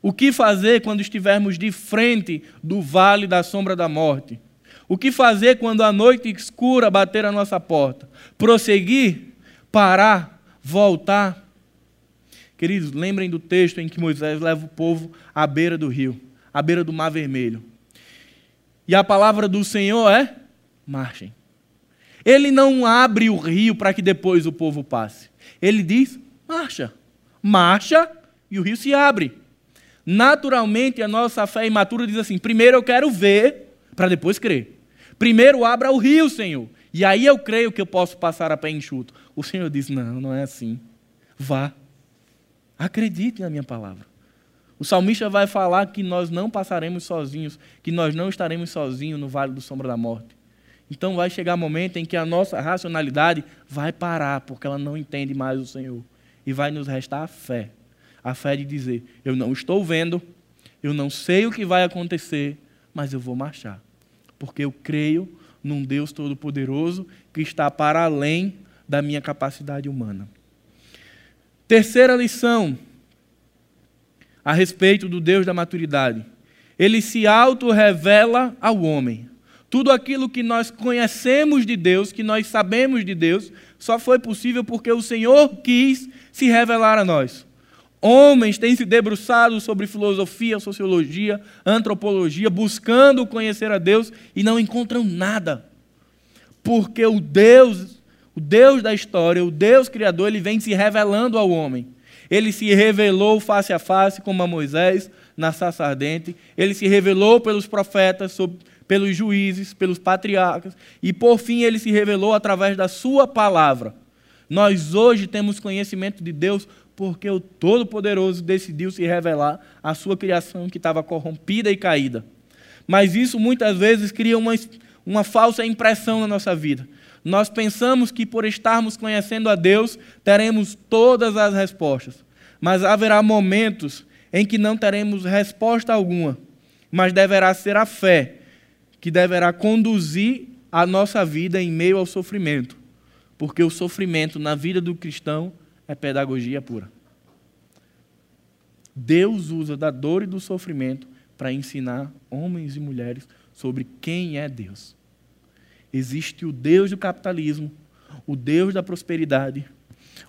O que fazer quando estivermos de frente do vale da sombra da morte? O que fazer quando a noite escura bater a nossa porta? Prosseguir? Parar? Voltar? Queridos, lembrem do texto em que Moisés leva o povo à beira do rio, à beira do Mar Vermelho. E a palavra do Senhor é: marchem. Ele não abre o rio para que depois o povo passe. Ele diz: marcha. Marcha e o rio se abre. Naturalmente, a nossa fé imatura diz assim: primeiro eu quero ver, para depois crer. Primeiro abra o rio, Senhor. E aí eu creio que eu posso passar a pé enxuto. O Senhor diz: Não, não é assim. Vá. Acredite na minha palavra. O salmista vai falar que nós não passaremos sozinhos, que nós não estaremos sozinhos no vale do sombra da morte. Então vai chegar um momento em que a nossa racionalidade vai parar, porque ela não entende mais o Senhor. E vai nos restar a fé. A fé de dizer: Eu não estou vendo, eu não sei o que vai acontecer, mas eu vou marchar porque eu creio num Deus Todo-Poderoso que está para além da minha capacidade humana. Terceira lição a respeito do Deus da maturidade. Ele se auto-revela ao homem. Tudo aquilo que nós conhecemos de Deus, que nós sabemos de Deus, só foi possível porque o Senhor quis se revelar a nós. Homens têm se debruçado sobre filosofia, sociologia, antropologia, buscando conhecer a Deus e não encontram nada. Porque o Deus, o Deus da história, o Deus criador, ele vem se revelando ao homem. Ele se revelou face a face como a Moisés na sarça ardente, ele se revelou pelos profetas, pelos juízes, pelos patriarcas, e por fim ele se revelou através da sua palavra. Nós hoje temos conhecimento de Deus porque o Todo-Poderoso decidiu se revelar à sua criação que estava corrompida e caída. Mas isso muitas vezes cria uma, uma falsa impressão na nossa vida. Nós pensamos que por estarmos conhecendo a Deus, teremos todas as respostas. Mas haverá momentos em que não teremos resposta alguma. Mas deverá ser a fé que deverá conduzir a nossa vida em meio ao sofrimento. Porque o sofrimento na vida do cristão é pedagogia pura. Deus usa da dor e do sofrimento para ensinar homens e mulheres sobre quem é Deus. Existe o Deus do capitalismo, o Deus da prosperidade,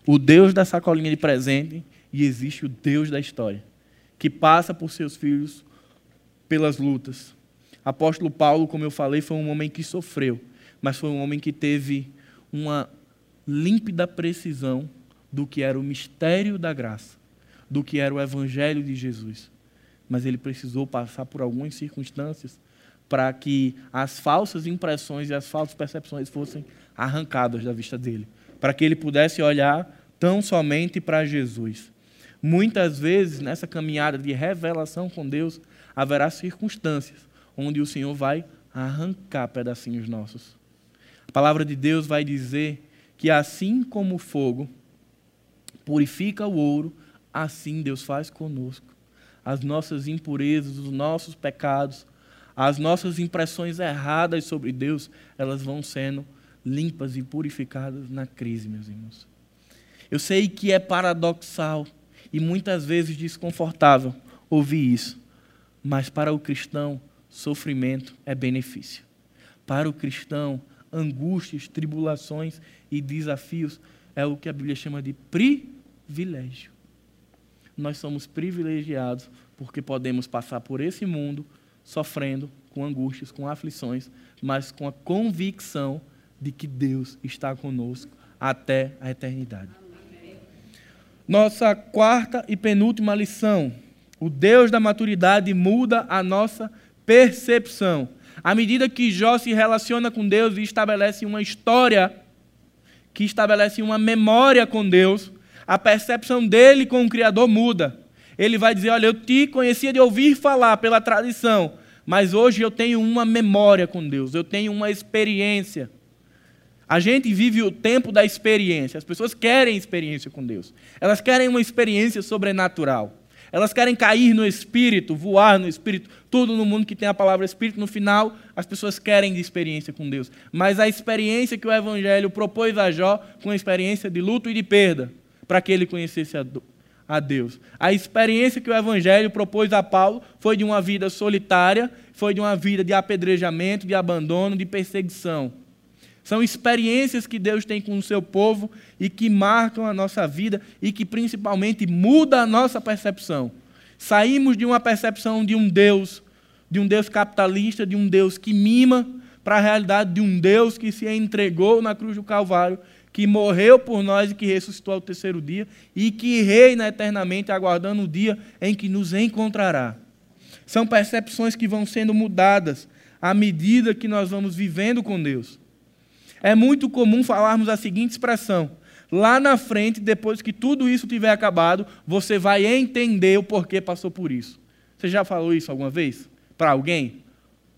o Deus da sacolinha de presente e existe o Deus da história, que passa por seus filhos pelas lutas. Apóstolo Paulo, como eu falei, foi um homem que sofreu, mas foi um homem que teve uma límpida precisão do que era o mistério da graça, do que era o evangelho de Jesus. Mas ele precisou passar por algumas circunstâncias para que as falsas impressões e as falsas percepções fossem arrancadas da vista dele, para que ele pudesse olhar tão somente para Jesus. Muitas vezes, nessa caminhada de revelação com Deus, haverá circunstâncias onde o Senhor vai arrancar pedacinhos nossos. A palavra de Deus vai dizer que assim como o fogo purifica o ouro, assim Deus faz conosco. As nossas impurezas, os nossos pecados, as nossas impressões erradas sobre Deus, elas vão sendo limpas e purificadas na crise, meus irmãos. Eu sei que é paradoxal e muitas vezes desconfortável ouvir isso, mas para o cristão, sofrimento é benefício. Para o cristão, angústias, tribulações e desafios é o que a Bíblia chama de privilégio. Nós somos privilegiados porque podemos passar por esse mundo sofrendo com angústias, com aflições, mas com a convicção de que Deus está conosco até a eternidade. Nossa quarta e penúltima lição: o Deus da maturidade muda a nossa percepção. À medida que Jó se relaciona com Deus e estabelece uma história, que estabelece uma memória com Deus, a percepção dele com o Criador muda. Ele vai dizer: Olha, eu te conhecia de ouvir falar pela tradição, mas hoje eu tenho uma memória com Deus, eu tenho uma experiência. A gente vive o tempo da experiência. As pessoas querem experiência com Deus. Elas querem uma experiência sobrenatural. Elas querem cair no espírito, voar no espírito, tudo no mundo que tem a palavra espírito. No final, as pessoas querem de experiência com Deus. Mas a experiência que o evangelho propôs a Jó foi uma experiência de luto e de perda, para que ele conhecesse a, a Deus. A experiência que o Evangelho propôs a Paulo foi de uma vida solitária, foi de uma vida de apedrejamento, de abandono, de perseguição. São experiências que Deus tem com o seu povo e que marcam a nossa vida e que principalmente muda a nossa percepção. Saímos de uma percepção de um Deus, de um Deus capitalista, de um Deus que mima, para a realidade de um Deus que se entregou na cruz do Calvário que morreu por nós e que ressuscitou ao terceiro dia e que reina eternamente, aguardando o dia em que nos encontrará. São percepções que vão sendo mudadas à medida que nós vamos vivendo com Deus. É muito comum falarmos a seguinte expressão: lá na frente, depois que tudo isso tiver acabado, você vai entender o porquê passou por isso. Você já falou isso alguma vez? Para alguém?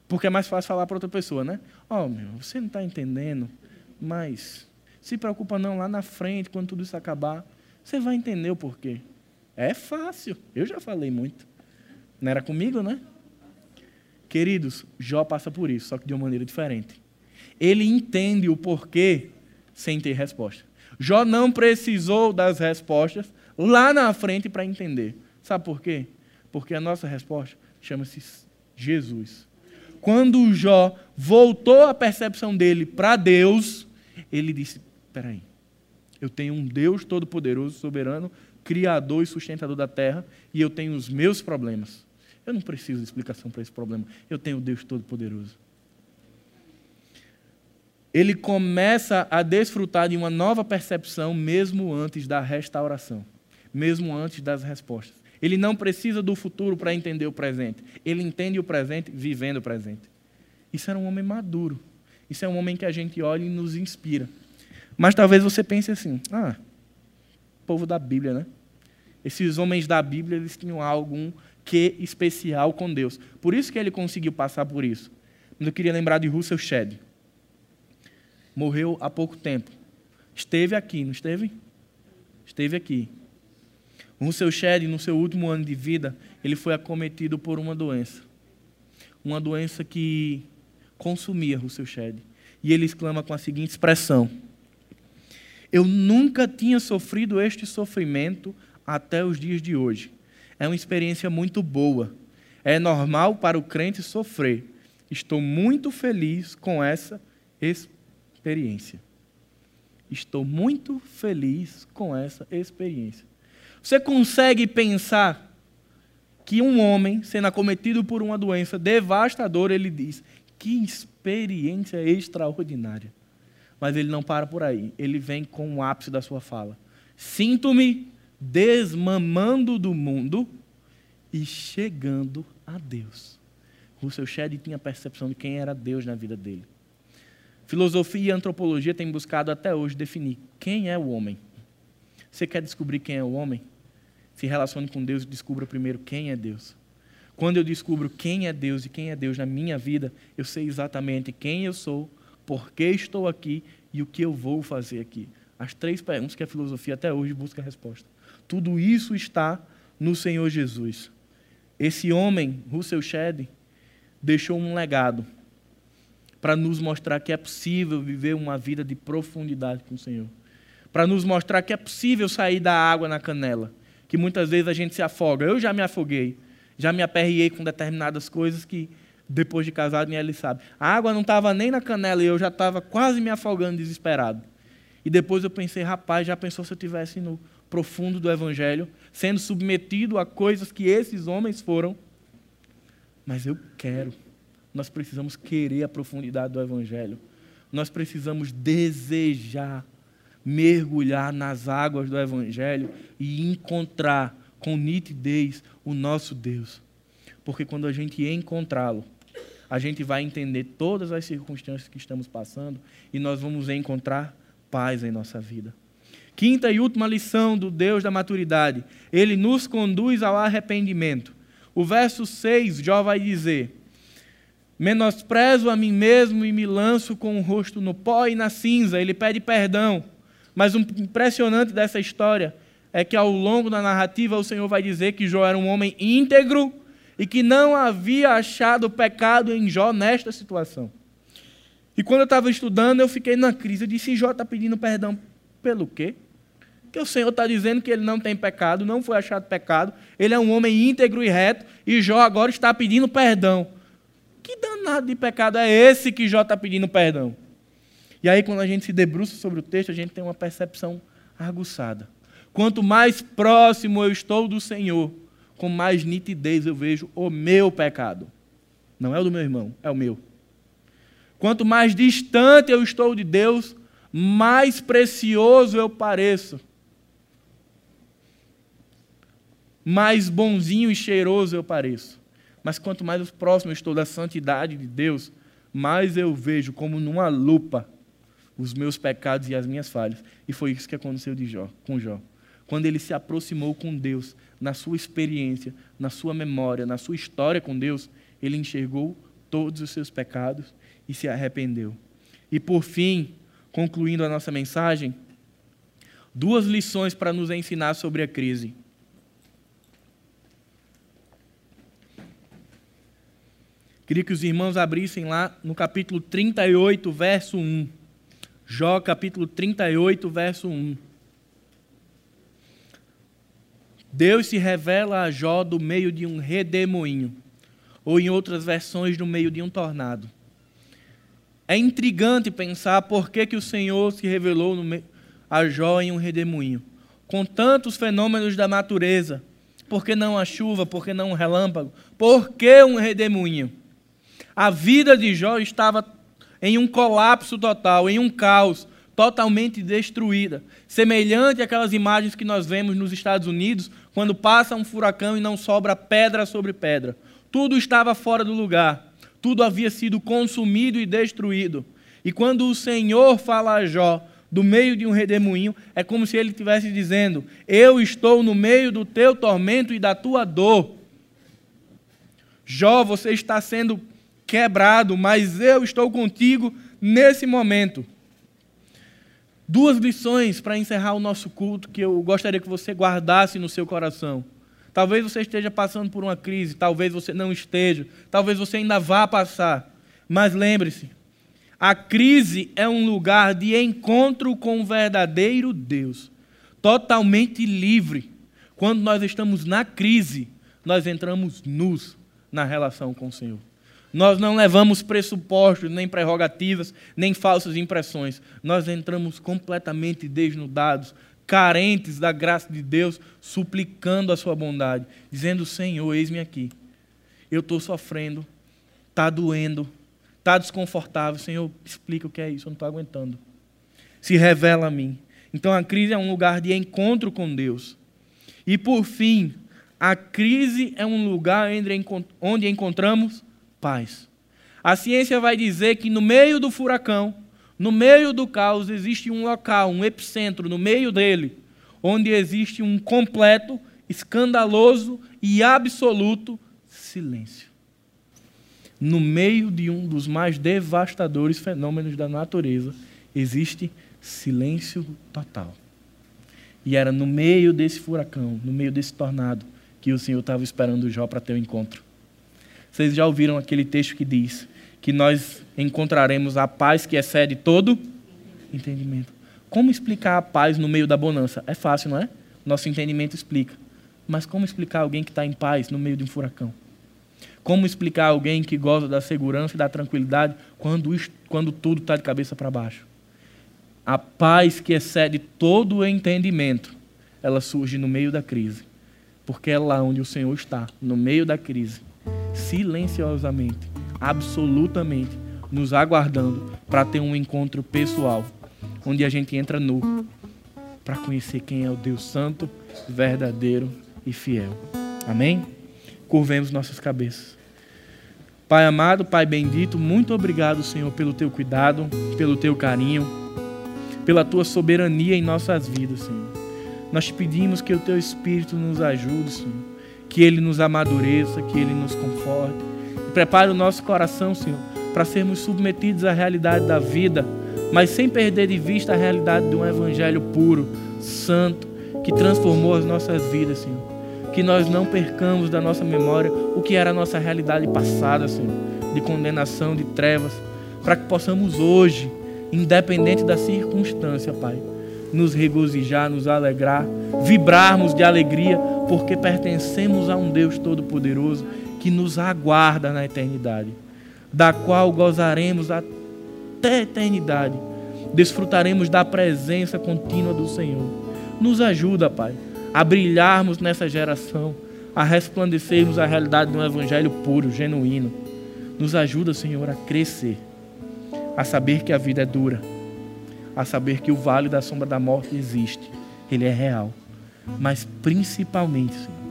Porque é mais fácil falar para outra pessoa, né? Oh, meu, você não está entendendo, mas se preocupa não, lá na frente, quando tudo isso acabar, você vai entender o porquê. É fácil, eu já falei muito. Não era comigo, né? Queridos, Jó passa por isso, só que de uma maneira diferente. Ele entende o porquê sem ter resposta. Jó não precisou das respostas lá na frente para entender. Sabe por quê? Porque a nossa resposta chama-se Jesus. Quando Jó voltou a percepção dele para Deus, ele disse: Espera aí. Eu tenho um Deus todo-poderoso, soberano, criador e sustentador da terra, e eu tenho os meus problemas. Eu não preciso de explicação para esse problema. Eu tenho o Deus todo-poderoso. Ele começa a desfrutar de uma nova percepção mesmo antes da restauração, mesmo antes das respostas. Ele não precisa do futuro para entender o presente. Ele entende o presente vivendo o presente. Isso era um homem maduro. Isso é um homem que a gente olha e nos inspira. Mas talvez você pense assim: ah, povo da Bíblia, né? Esses homens da Bíblia, eles tinham algum que especial com Deus. Por isso que ele conseguiu passar por isso. Mas eu queria lembrar de Russell Shedd. Morreu há pouco tempo. Esteve aqui, não esteve? Esteve aqui. Russell Shedd, no seu último ano de vida, ele foi acometido por uma doença. Uma doença que consumia Russell Shedd. E ele exclama com a seguinte expressão: eu nunca tinha sofrido este sofrimento até os dias de hoje. É uma experiência muito boa. É normal para o crente sofrer. Estou muito feliz com essa experiência. Estou muito feliz com essa experiência. Você consegue pensar que um homem, sendo acometido por uma doença devastadora, ele diz: que experiência extraordinária. Mas ele não para por aí. Ele vem com o ápice da sua fala. Sinto-me desmamando do mundo e chegando a Deus. Russell Shedd tinha a percepção de quem era Deus na vida dele. Filosofia e antropologia têm buscado até hoje definir quem é o homem. Você quer descobrir quem é o homem? Se relacione com Deus e descubra primeiro quem é Deus. Quando eu descubro quem é Deus e quem é Deus na minha vida, eu sei exatamente quem eu sou, por que estou aqui e o que eu vou fazer aqui. As três perguntas que a filosofia até hoje busca a resposta. Tudo isso está no Senhor Jesus. Esse homem, Russell Shedd, deixou um legado para nos mostrar que é possível viver uma vida de profundidade com o Senhor. Para nos mostrar que é possível sair da água na canela, que muitas vezes a gente se afoga. Eu já me afoguei, já me aperriei com determinadas coisas que depois de casado, nem ele sabe. A água não estava nem na canela e eu já estava quase me afogando desesperado. E depois eu pensei, rapaz, já pensou se eu estivesse no profundo do Evangelho, sendo submetido a coisas que esses homens foram? Mas eu quero. Nós precisamos querer a profundidade do Evangelho. Nós precisamos desejar mergulhar nas águas do Evangelho e encontrar com nitidez o nosso Deus. Porque quando a gente encontrá-lo, a gente vai entender todas as circunstâncias que estamos passando e nós vamos encontrar paz em nossa vida. Quinta e última lição do Deus da maturidade. Ele nos conduz ao arrependimento. O verso 6, Jó vai dizer: Menosprezo a mim mesmo e me lanço com o rosto no pó e na cinza. Ele pede perdão. Mas o impressionante dessa história é que ao longo da narrativa o Senhor vai dizer que Jó era um homem íntegro e que não havia achado pecado em Jó nesta situação. E quando eu estava estudando, eu fiquei na crise. Eu disse: Jó está pedindo perdão pelo quê? Que o Senhor está dizendo que ele não tem pecado, não foi achado pecado, ele é um homem íntegro e reto, e Jó agora está pedindo perdão. Que danado de pecado é esse que Jó está pedindo perdão? E aí, quando a gente se debruça sobre o texto, a gente tem uma percepção aguçada. Quanto mais próximo eu estou do Senhor, com mais nitidez eu vejo o meu pecado. Não é o do meu irmão, é o meu. Quanto mais distante eu estou de Deus, mais precioso eu pareço. Mais bonzinho e cheiroso eu pareço. Mas quanto mais próximo eu estou da santidade de Deus, mais eu vejo como numa lupa os meus pecados e as minhas falhas. E foi isso que aconteceu de Jó, com Jó. Quando ele se aproximou com Deus, na sua experiência, na sua memória, na sua história com Deus, ele enxergou todos os seus pecados e se arrependeu. E por fim, concluindo a nossa mensagem, duas lições para nos ensinar sobre a crise. Queria que os irmãos abrissem lá no capítulo 38, verso 1. Jó, capítulo 38, verso 1. Deus se revela a Jó do meio de um redemoinho, ou em outras versões, no meio de um tornado. É intrigante pensar por que, que o Senhor se revelou a Jó em um redemoinho. Com tantos fenômenos da natureza, por que não a chuva, por que não um relâmpago? Por que um redemoinho? A vida de Jó estava em um colapso total, em um caos, totalmente destruída, semelhante àquelas imagens que nós vemos nos Estados Unidos, quando passa um furacão e não sobra pedra sobre pedra. Tudo estava fora do lugar tudo havia sido consumido e destruído. E quando o Senhor fala a Jó, do meio de um redemoinho, é como se ele estivesse dizendo: Eu estou no meio do teu tormento e da tua dor. Jó, você está sendo quebrado, mas eu estou contigo nesse momento. Duas lições para encerrar o nosso culto que eu gostaria que você guardasse no seu coração. Talvez você esteja passando por uma crise, talvez você não esteja, talvez você ainda vá passar. Mas lembre-se, a crise é um lugar de encontro com o verdadeiro Deus, totalmente livre. Quando nós estamos na crise, nós entramos nus na relação com o Senhor. Nós não levamos pressupostos, nem prerrogativas, nem falsas impressões. Nós entramos completamente desnudados carentes da graça de Deus, suplicando a sua bondade, dizendo: Senhor, eis-me aqui. Eu estou sofrendo, está doendo, está desconfortável. Senhor, explica o que é isso, eu não estou aguentando. Se revela a mim. Então a crise é um lugar de encontro com Deus. E por fim, a crise é um lugar onde encontramos paz. A ciência vai dizer que no meio do furacão, no meio do caos existe um local, um epicentro, no meio dele, onde existe um completo, escandaloso e absoluto silêncio. No meio de um dos mais devastadores fenômenos da natureza, existe silêncio total. E era no meio desse furacão, no meio desse tornado, que o Senhor estava esperando Jó para ter o encontro. Vocês já ouviram aquele texto que diz: que nós encontraremos a paz que excede todo entendimento. Como explicar a paz no meio da bonança? É fácil, não é? Nosso entendimento explica. Mas como explicar alguém que está em paz no meio de um furacão? Como explicar alguém que goza da segurança e da tranquilidade quando, quando tudo está de cabeça para baixo? A paz que excede todo o entendimento, ela surge no meio da crise. Porque é lá onde o Senhor está, no meio da crise, silenciosamente, absolutamente nos aguardando para ter um encontro pessoal, onde a gente entra nu para conhecer quem é o Deus Santo, verdadeiro e fiel. Amém? Curvemos nossas cabeças. Pai amado, Pai bendito, muito obrigado, Senhor, pelo teu cuidado, pelo teu carinho, pela tua soberania em nossas vidas, Senhor. Nós te pedimos que o teu Espírito nos ajude, Senhor, que ele nos amadureça, que ele nos conforte Prepare o nosso coração, Senhor, para sermos submetidos à realidade da vida, mas sem perder de vista a realidade de um evangelho puro, santo que transformou as nossas vidas, Senhor. Que nós não percamos da nossa memória o que era a nossa realidade passada, Senhor, de condenação, de trevas, para que possamos hoje, independente da circunstância, Pai, nos regozijar, nos alegrar, vibrarmos de alegria, porque pertencemos a um Deus Todo-Poderoso que nos aguarda na eternidade, da qual gozaremos até a eternidade, desfrutaremos da presença contínua do Senhor. Nos ajuda, Pai, a brilharmos nessa geração, a resplandecermos a realidade de um Evangelho puro, genuíno. Nos ajuda, Senhor, a crescer, a saber que a vida é dura a saber que o vale da sombra da morte existe, ele é real. Mas principalmente, Senhor,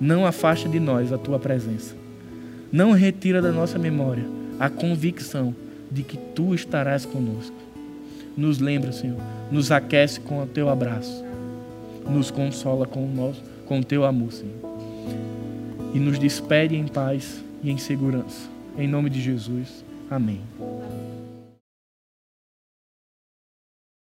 não afasta de nós a tua presença. Não retira da nossa memória a convicção de que tu estarás conosco. Nos lembra, Senhor, nos aquece com o teu abraço, nos consola com o nosso, com o teu amor, Senhor. E nos despede em paz e em segurança. Em nome de Jesus. Amém.